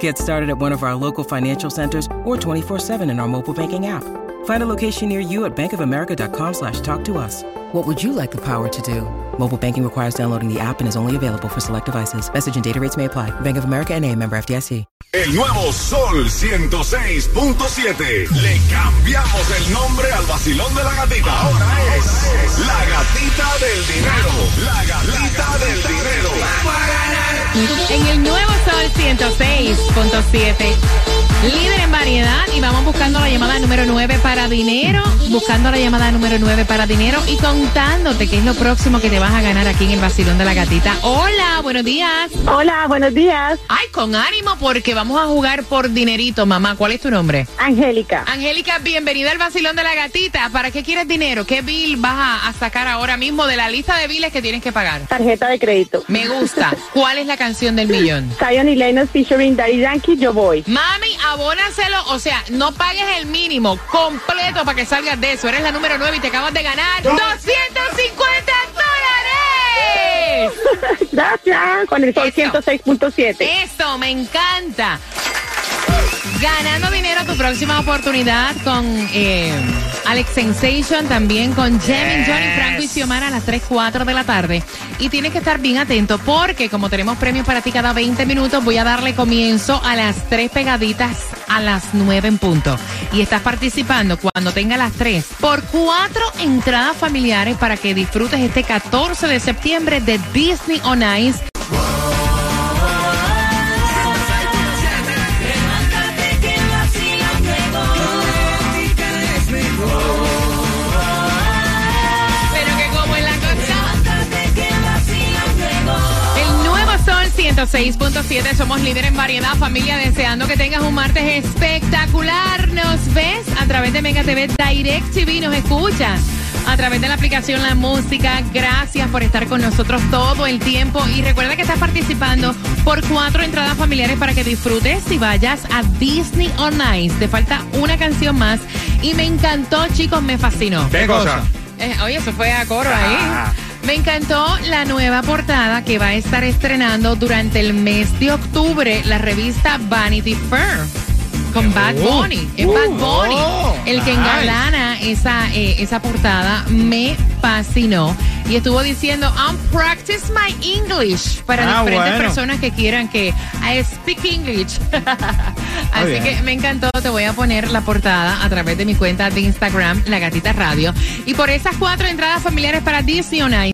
Get started at one of our local financial centers or 24-7 in our mobile banking app. Find a location near you at bankofamerica.com slash talk to us. What would you like the power to do? Mobile banking requires downloading the app and is only available for select devices. Message and data rates may apply. Bank of America and a member FDIC. El nuevo Sol 106.7. Le cambiamos el nombre al vacilón de la gatita. Ahora es la gatita del dinero. La gatita del dinero. En el nuevo Sol 106.7. Líder en variedad y vamos buscando la llamada número 9 para dinero, buscando la llamada número 9 para dinero y contándote qué es lo próximo que te vas a ganar aquí en el vacilón de la gatita. Hola, buenos días. Hola, buenos días. Ay, con ánimo porque vamos a jugar por dinerito, mamá. ¿Cuál es tu nombre? Angélica. Angélica, bienvenida al vacilón de la gatita. ¿Para qué quieres dinero? ¿Qué bill vas a, a sacar ahora mismo de la lista de billes que tienes que pagar? Tarjeta de crédito. Me gusta. ¿Cuál es la canción del millón? Zion y Lennox featuring Daddy Yankee, Yo Voy. Mami, abónaselo, o sea, no pagues el mínimo completo para que salgas de eso. Eres la número 9 y te acabas de ganar 250 dólares. Gracias. Con el sol Eso. 106.7. Eso, me encanta. Ganando dinero, tu próxima oportunidad con eh, Alex Sensation, también con Jamie, Johnny, Franco y Xiomara a las 3, 4 de la tarde. Y tienes que estar bien atento porque como tenemos premios para ti cada 20 minutos, voy a darle comienzo a las 3 pegaditas a las 9 en punto. Y estás participando cuando tenga las 3 por 4 entradas familiares para que disfrutes este 14 de septiembre de Disney on Ice. 106.7, somos líder en variedad, familia, deseando que tengas un martes espectacular. Nos ves a través de Mega TV Direct TV, nos escuchas a través de la aplicación La Música. Gracias por estar con nosotros todo el tiempo y recuerda que estás participando por cuatro entradas familiares para que disfrutes y vayas a Disney on Ice. Te falta una canción más y me encantó, chicos, me fascinó. ¿Qué cosa? Eh, oye, eso fue a coro ahí. Ah. Me encantó la nueva portada que va a estar estrenando durante el mes de octubre la revista Vanity Fair. Con Bad Bunny. Es Bad Bunny. oh, el que nice. engalana esa, eh, esa portada me fascinó. Y estuvo diciendo, I'm practice my English para Ah, diferentes bueno. personas que quieran que I speak English. Así que me encantó. Te voy a poner la portada a través de mi cuenta de Instagram, La Gatita Radio. Y por esas cuatro entradas familiares para Disney on Ice.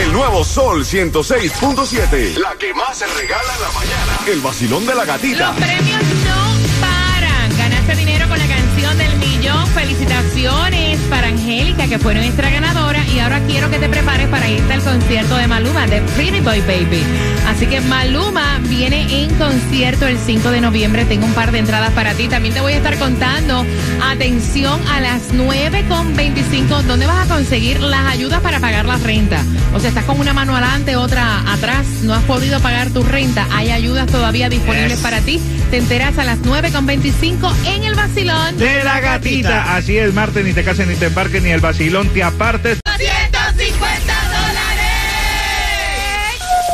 El nuevo Sol 106.7. La que más se regala en la mañana. El vacilón de la gatita. Los premios no paran. Ganaste dinero con la canción del millón. Felicitaciones para Angélica, que fue nuestra ganadora. Y ahora quiero que te prepares para irte al concierto de Maluma, de Pretty Boy Baby. Así que Maluma viene en concierto el 5 de noviembre. Tengo un par de entradas para ti. También te voy a estar contando, atención, a las 9.25, ¿dónde vas a conseguir las ayudas para pagar la renta? O sea, estás con una mano adelante, otra atrás, no has podido pagar tu renta. Hay ayudas todavía disponibles Yes. para ti. Te enteras a las 9.25 en el vacilón. De la gatita. Así es, Marte, ni te cases, ni te embarques, ni el vacilón te apartes. 250 dólares.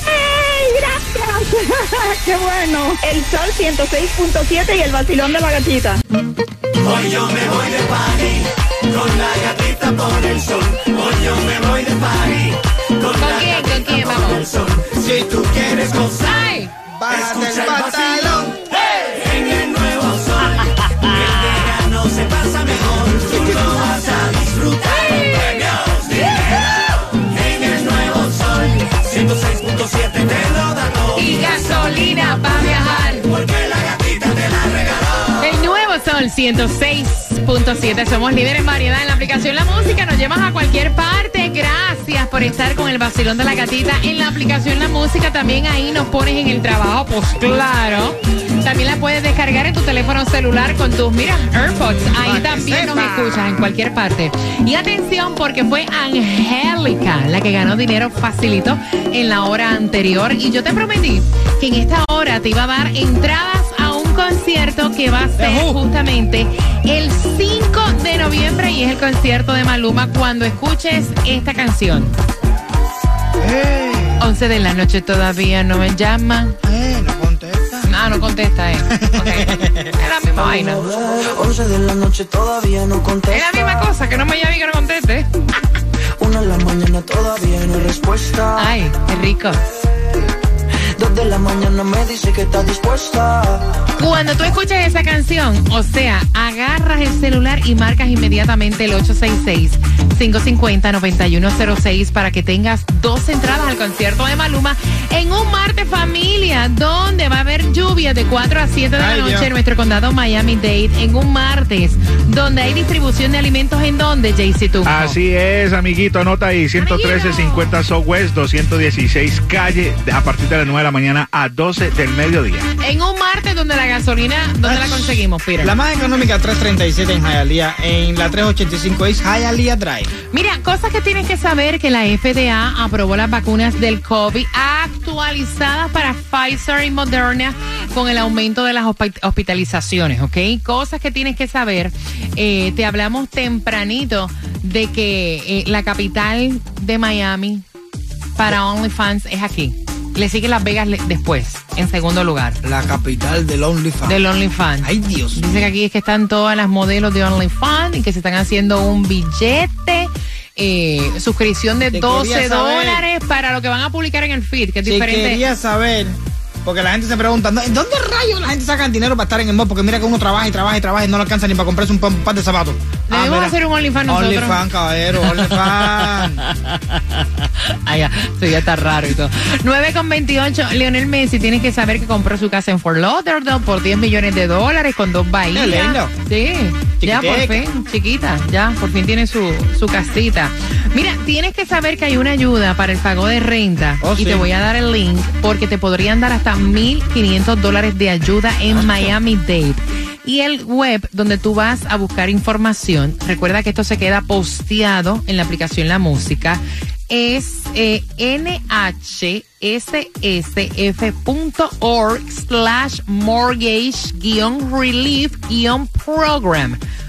¡Ay, gracias! ¡Qué bueno! El sol 106.7 y el vacilón de la gatita. Hoy yo me voy de party con la gatita por el sol. Hoy yo me voy de party con, ¿Con la quién? ¿Con gatita quién por vamos? el sol. Si tú quieres gozar, escucha el el 106.7. Somos líderes en variedad en la aplicación La Música. Nos llevas a cualquier parte. Gracias por estar con el vacilón de la gatita en la aplicación La Música. También ahí nos pones en el trabajo. Pues claro. También la puedes descargar en tu teléfono celular con tus, mira, AirPods. Ahí también nos escuchas en cualquier parte. Y atención porque fue Angélica la que ganó dinero facilito en la hora anterior. Y yo te prometí que en esta hora te iba a dar entradas concierto que va a ser justamente el 5 de noviembre y es el concierto de Maluma cuando escuches esta canción. 11 de la noche todavía no me llaman. Eh, no contesta. No, no contesta, eh. Es la misma vaina. 11 de la noche todavía no Es contesta. la misma cosa, que no me llame y que no conteste. Una de la mañana todavía no hay respuesta. Ay, qué rico. Dos de la mañana me dice que está dispuesta. Cuando tú escuchas esa canción, o sea, agarras el celular y marcas inmediatamente el 866-550-9106 para que tengas dos entradas al concierto de Maluma en un martes familia, donde va a haber lluvia de 4 a 7 de la noche Dios. en nuestro condado Miami-Dade, en un martes, donde hay distribución de alimentos en donde, Jaycee tú. Así es, amiguito, anota ahí, 113-50 Southwest, 216 calle, a partir de las 9 de la mañana a 12 del mediodía. En un martes donde la gasolina, ¿dónde la conseguimos, Peter? La más económica 337 en Hialeah, en la 385 es Hialeah Drive. Mira, cosas que tienes que saber que la FDA aprobó las vacunas del COVID actualizadas para Pfizer y Moderna con el aumento de las hospi- hospitalizaciones, ¿ok? Cosas que tienes que saber. Eh, te hablamos tempranito de que eh, la capital de Miami para OnlyFans es aquí. Le sigue Las Vegas después, en segundo lugar. La capital del OnlyFans. Del OnlyFans. Ay, Dios Dice que aquí es que están todas las modelos de OnlyFans y que se están haciendo un billete. eh, suscripción de Te 12 quería saber. dólares para lo que van a publicar en el feed, que es Si diferente. quería saber, porque la gente se pregunta, ¿no? ¿dónde rayos la gente saca el dinero para estar en el mall? Porque mira que uno trabaja y trabaja y trabaja y no le alcanza ni para comprarse un, un par de zapatos. Debemos mira. hacer un OnlyFans nosotros. OnlyFans, caballero, OnlyFans. Ay, ya, eso ya está raro y todo. 9 con 28, Lionel Messi tienes que saber que compró su casa en Fort Lauderdale por 10 millones de dólares con dos bahías. Qué lindo. Sí, ya por fin, chiquita, ya por fin tiene su, su casita. Mira, tienes que saber que hay una ayuda para el pago de renta Oh, y sí. te voy a dar el link porque te podrían dar hasta 1.500 dólares de ayuda en Miami-Dade. Y el web donde tú vas a buscar información, recuerda que esto se queda posteado en la aplicación La Música, es eh, nhssf.org slash mortgage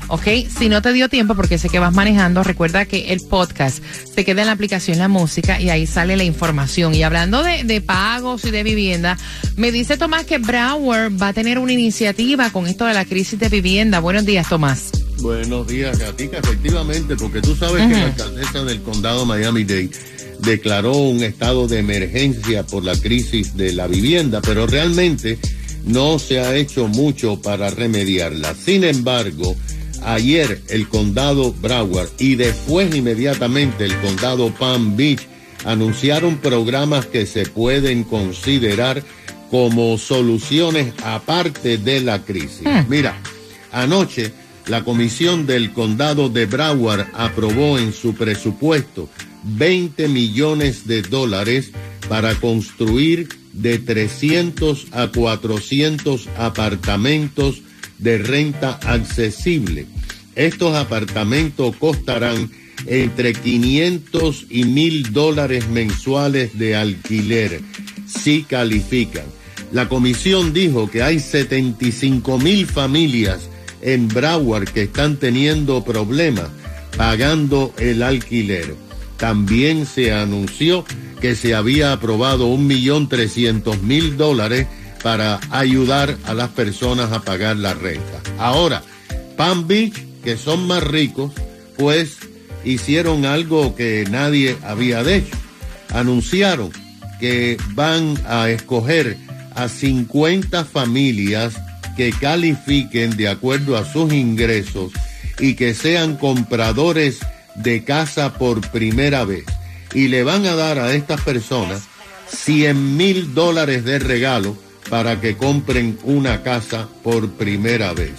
Ok, si no te dio tiempo porque sé que vas manejando, recuerda que el podcast se queda en la aplicación La Música y ahí sale la información. Y hablando de, de pagos y de vivienda, me dice Tomás que Broward va a tener una iniciativa con esto de la crisis de vivienda. Buenos días, Tomás. Buenos días, Gatica. Efectivamente, porque tú sabes que la alcaldesa del condado Miami-Dade declaró un estado de emergencia por la crisis de la vivienda, pero realmente no se ha hecho mucho para remediarla. Sin embargo, ayer el condado Broward y después inmediatamente el condado Palm Beach anunciaron programas que se pueden considerar como soluciones aparte de la crisis. Mira, Anoche, la comisión del condado de Broward aprobó en su presupuesto 20 millones de dólares para construir de 300 a 400 apartamentos de renta accesible. Estos apartamentos costarán entre 500 y 1000 dólares mensuales de alquiler si califican. La comisión dijo que hay 75 mil familias en Broward que están teniendo problemas pagando el alquiler. También se anunció que se había aprobado un millón trescientos mil dólares para ayudar a las personas a pagar la renta. Ahora, Palm Beach, que son más ricos, pues hicieron algo que nadie había hecho. Anunciaron que van a escoger a 50 familias que califiquen de acuerdo a sus ingresos y que sean compradores de casa por primera vez. Y le van a dar a estas personas 100 mil dólares de regalo para que compren una casa por primera vez.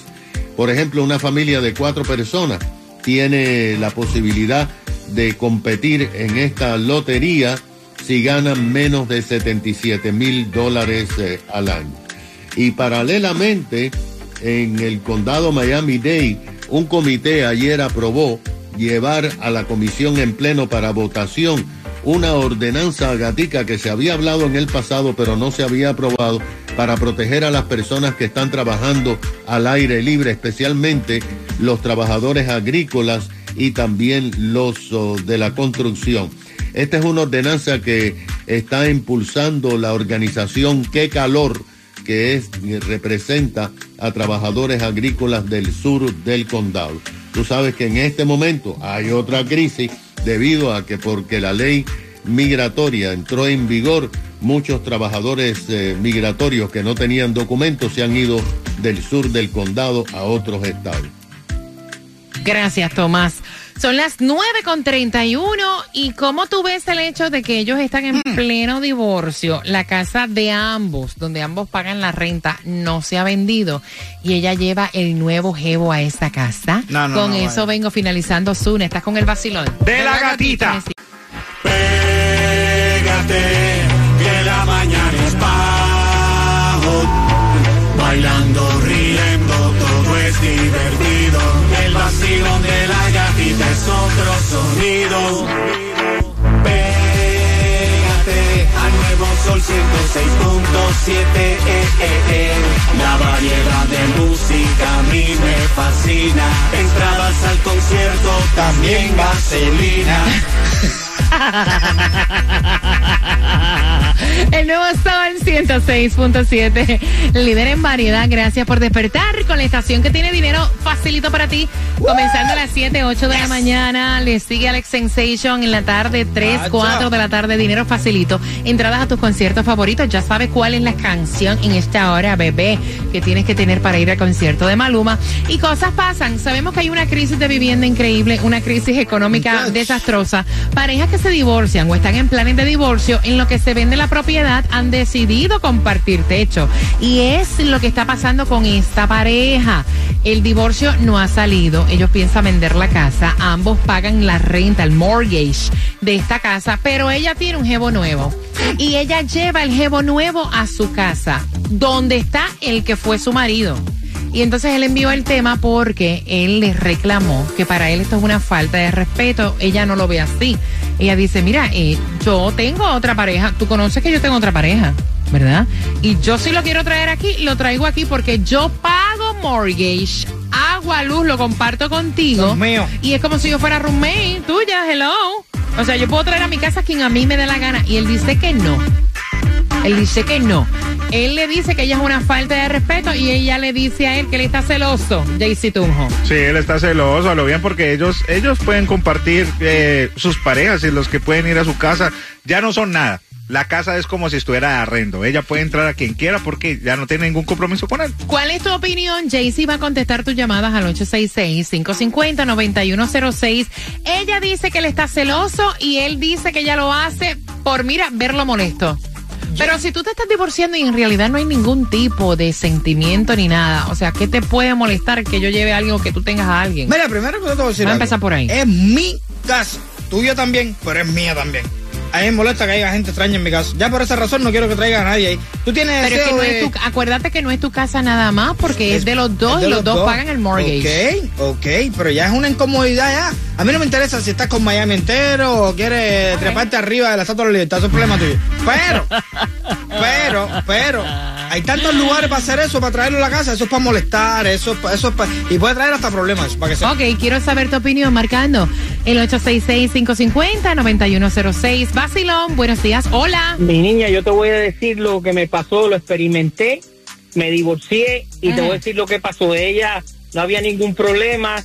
Por ejemplo, una familia de cuatro personas tiene la posibilidad de competir en esta lotería si ganan menos de 77 mil dólares eh, al año. Y paralelamente, en el condado Miami-Dade, un comité ayer aprobó llevar a la comisión en pleno para votación una ordenanza gatica que se había hablado en el pasado pero no se había aprobado para proteger a las personas que están trabajando al aire libre, especialmente los trabajadores agrícolas y también los oh, de la construcción. Esta es una ordenanza que está impulsando la organización Qué Calor, que es, representa a trabajadores agrícolas del sur del condado. Tú sabes que en este momento hay otra crisis debido a que porque la ley migratoria entró en vigor, muchos trabajadores eh, migratorios que no tenían documentos se han ido del sur del condado a otros estados. Gracias, Tomás. Son las 9 con 31 y cómo tú ves el hecho de que ellos están en pleno divorcio, la casa de ambos, donde ambos pagan la renta, no se ha vendido y ella lleva el nuevo jevo a esta casa. No, no, con no, eso vengo finalizando Zune, estás con el vacilón. De la gatita. Pégate, otro sonido. Pégate al nuevo sol 106.7. eh, eh. La variedad de música a mí me fascina. Entradas al concierto, también gasolina. El nuevo Sol 106.7, líder en variedad. Gracias por despertar con la estación que tiene dinero facilito para ti. Comenzando a las 7, 8 de la mañana. Le sigue Alex Sensation en la tarde, 3, 4 de la tarde. Dinero facilito. Entradas a tus conciertos favoritos. Ya sabes cuál es la canción en esta hora, bebé, que tienes que tener para ir al concierto de Maluma. Y cosas pasan. Sabemos que hay una crisis de vivienda increíble, una crisis económica desastrosa. Parejas que se divorcian o están en planes de divorcio, en lo que se vende la propiedad, han decidido compartir techo. Y es lo que está pasando con esta pareja. El divorcio no ha salido. Ellos piensan vender la casa. Ambos pagan la renta, el mortgage de esta casa, pero ella tiene un jevo nuevo. Y ella lleva el jevo nuevo a su casa, donde está el que fue su marido. Y entonces él envió el tema porque él le reclamó que para él esto es una falta de respeto. Ella no lo ve así. Ella dice, mira, eh, yo tengo otra pareja. Tú conoces que yo tengo otra pareja, ¿verdad? Y yo si lo quiero traer aquí, lo traigo aquí porque yo pago mortgage. Agua, luz, lo comparto contigo. Dios mío. Y es como si yo fuera roommate tuya, hello. O sea, yo puedo traer a mi casa a quien a mí me dé la gana. Y él dice que no. Él dice que no. Él le dice que ella es una falta de respeto y ella le dice a él que él está celoso, Jaycee Tunjo. Sí, él está celoso, a lo bien, porque ellos, ellos pueden compartir eh, sus parejas y los que pueden ir a su casa ya no son nada. La casa es como si estuviera de arrendo. Ella puede entrar a quien quiera porque ya no tiene ningún compromiso con él. ¿Cuál es tu opinión? Jaycee va a contestar tus llamadas al 866-550-9106. Ella dice que él está celoso y él dice que ella lo hace por, mira, verlo molesto. Pero si tú te estás divorciando y en realidad no hay ningún tipo de sentimiento ni nada, o sea, ¿qué te puede molestar que yo lleve algo que tú tengas a alguien? Mira, primero que te voy a decir Vamos a empezar por ahí. Es mi casa. Tuya también, pero es mía también. A mí me molesta que haya gente extraña en mi casa. Ya por esa razón no quiero que traiga a nadie ahí. Tú tienes Pero es que deseo no de- es tu, acuérdate que no es tu casa nada más porque es, de los dos de y los, dos, pagan el mortgage. Ok, ok, pero ya es una incomodidad ya. A mí no me interesa si estás con Miami entero o quieres treparte arriba de la Estatua de la Libertad, eso es problema tuyo. Pero, pero, pero, hay tantos lugares para hacer eso, para traerlo a la casa, eso es para molestar, eso, es pa- eso es pa- y puede traer hasta problemas, para que se... Ok, quiero saber tu opinión marcando el 866-550-9106. Basilón, buenos días. Hola. Mi niña, yo te voy a decir lo que me pasó, lo experimenté, me divorcié y te voy a decir lo que pasó. Ella no había ningún problema.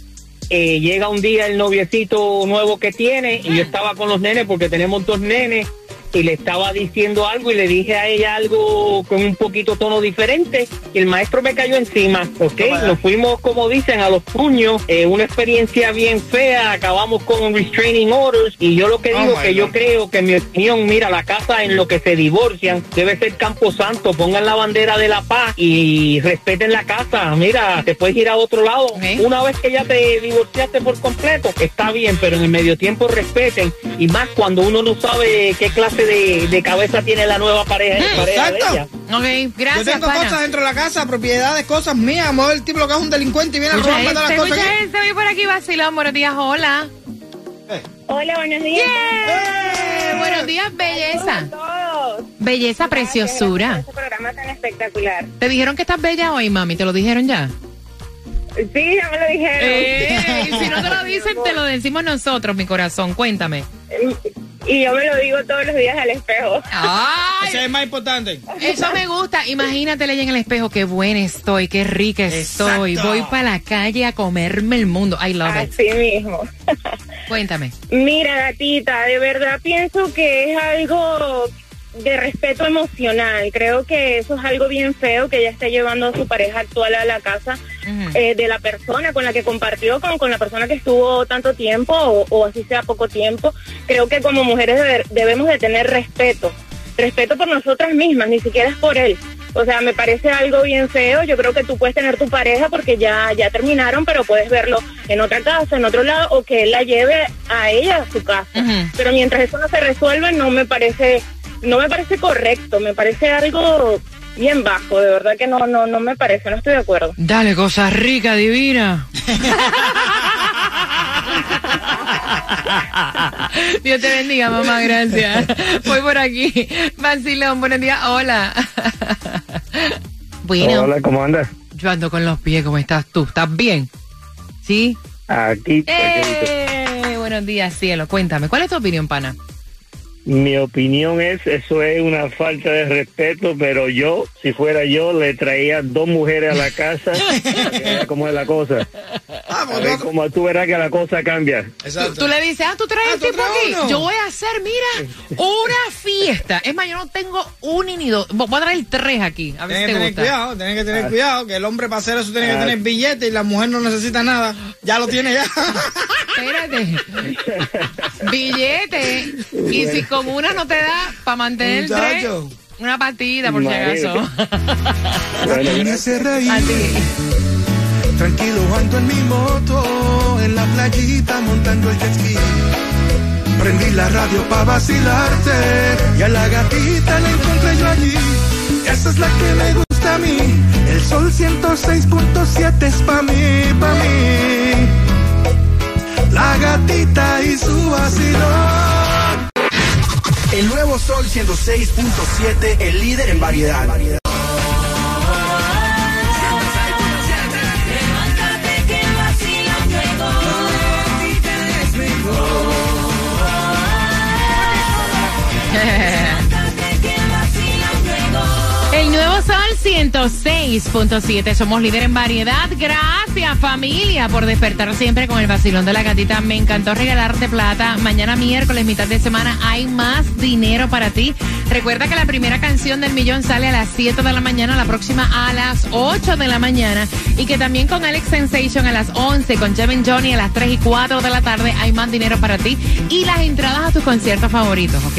eh, llega un día el noviecito nuevo que tiene y yo estaba con los nenes porque tenemos dos nenes y le estaba diciendo algo y le dije a ella algo con un poquito tono diferente y el maestro me cayó encima, ¿ok? Nos fuimos, como dicen, a los puños, eh, una experiencia bien fea, acabamos con restraining orders y yo lo que digo que yo creo que en mi opinión, mira, la casa en lo que se divorcian debe ser Campo Santo, pongan la bandera de la paz y respeten la casa, mira, te puedes ir a otro lado. Una vez que ya te divorciaste por completo, está bien, pero en el medio tiempo respeten y más cuando uno no sabe qué clase de, de cabeza tiene la nueva pareja, pareja de exacto. ella. Ok, gracias, Yo tengo pana. cosas dentro de la casa, propiedades, cosas mías. A el tipo lo que es un delincuente y viene a Mucha robarme todas gente, las cosas. mucha gente por aquí vacilón. Buenos días, hola. Hola, buenos días. Eh, buenos días, belleza. Belleza, preciosura. Este programa tan espectacular. ¿Te dijeron que estás bella hoy, mami? ¿Te lo dijeron ya? Sí, ya me lo dijeron. Eh, y si no te lo dicen, te lo decimos nosotros, mi corazón. Cuéntame. Y yo me lo digo todos los días al espejo. ¡Ay! Ese es más importante. Eso me gusta. Imagínate leyendo en el espejo qué buena estoy, qué rica estoy. Exacto. Voy para la calle a comerme el mundo. I love it. Así mismo. Cuéntame. Mira, gatita, de verdad pienso que es algo de respeto emocional. Creo que eso es algo bien feo que ella esté llevando a su pareja actual a la casa eh, de la persona con la que compartió, con, con la persona que estuvo tanto tiempo o, o así sea poco tiempo. Creo que como mujeres debe- debemos de tener respeto. Respeto por nosotras mismas, ni siquiera es por él. O sea, me parece algo bien feo. Yo creo que tú puedes tener tu pareja porque ya, ya terminaron, pero puedes verlo en otra casa, en otro lado, o que él la lleve a ella a su casa. Pero mientras eso no se resuelve, no me parece, no me parece correcto. Me parece algo bien bajo. De verdad que no, no, no me parece. No estoy de acuerdo. Dale, cosa rica, divina. Dios te bendiga, mamá, gracias. Voy por aquí. Vacilón, buenos días. Hola. Bueno, Hola, ¿cómo andas? yo ando con los pies. ¿Cómo estás tú? ¿Estás bien? ¿Sí? Aquí, ¡Eh! Buenos días, cielo. Cuéntame, ¿cuál es tu opinión, pana? Mi opinión es, eso es una falta de respeto, pero yo, si fuera yo, le traía dos mujeres a la casa, que cómo es la cosa. Ah, A ver cómo tú verás que la cosa cambia. Tú, tú le dices, ah, tú traes el tú tipo traes aquí. uno. Yo voy a hacer, mira, una fiesta. Es más, yo no tengo un ni dos. Voy a traer tres aquí. A ver Tienes si que te tener gusta. cuidado, tienes que tener cuidado, que el hombre para hacer eso tiene que Ah. tener billete y la mujer no necesita nada. Ya lo tiene ya. Espérate. Billete. Y si con una no te da para mantener tres, una partida, por si acaso. Bueno, hace reír. Así. Tranquilo ando en mi moto, en la playita montando el jet ski. Prendí la radio para vacilarte y a la gatita la encontré yo allí. Esa es la que me gusta a mí. El sol 106.7 es pa' mí, pa' mí. La gatita y su Sol 106.7, el líder en variedad. 106.7. Somos líder en variedad. Gracias, familia, por despertar siempre con el vacilón de la gatita. Me encantó regalarte plata. Mañana miércoles, mitad de semana, hay más dinero para ti. Recuerda que la primera canción del millón sale a las 7 de la mañana, la próxima a las 8 de la mañana. Y que también con Alex Sensation a las 11, con Kevin Johnny a las 3 y 4 de la tarde, hay más dinero para ti. Y las entradas a tus conciertos favoritos, ¿ok?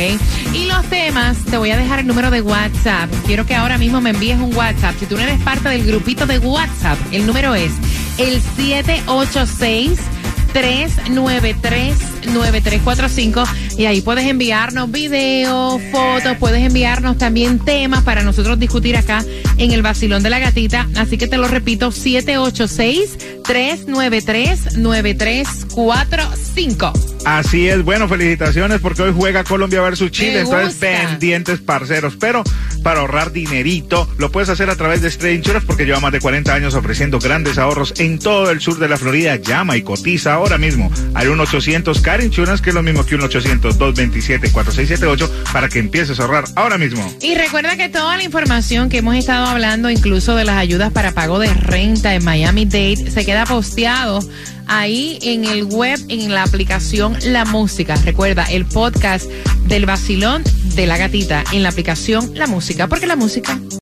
Y los temas, te voy a dejar el número de WhatsApp. Quiero que ahora mismo me envíes un WhatsApp. Si tú no eres parte del grupito de WhatsApp, el número es el 786 393-9345 y ahí puedes enviarnos videos, fotos, puedes enviarnos también temas para nosotros discutir acá en el vacilón de la gatita. Así que te lo repito, 786-393-9345. Así es, bueno, felicitaciones porque hoy juega Colombia versus Chile, entonces pendientes parceros, pero para ahorrar dinerito lo puedes hacer a través de Straight Insurance porque lleva más de 40 años ofreciendo grandes ahorros en todo el sur de la Florida. Llama y cotiza ahora mismo al 1-800 Car Insurance, que es lo mismo que un 800-227-4678 para que empieces a ahorrar ahora mismo. Y recuerda que toda la información que hemos estado hablando, incluso de las ayudas para pago de renta en Miami Dade, se queda posteado ahí en el web, en la aplicación La Música. Recuerda, el podcast del vacilón de la gatita en la aplicación La Música, porque la música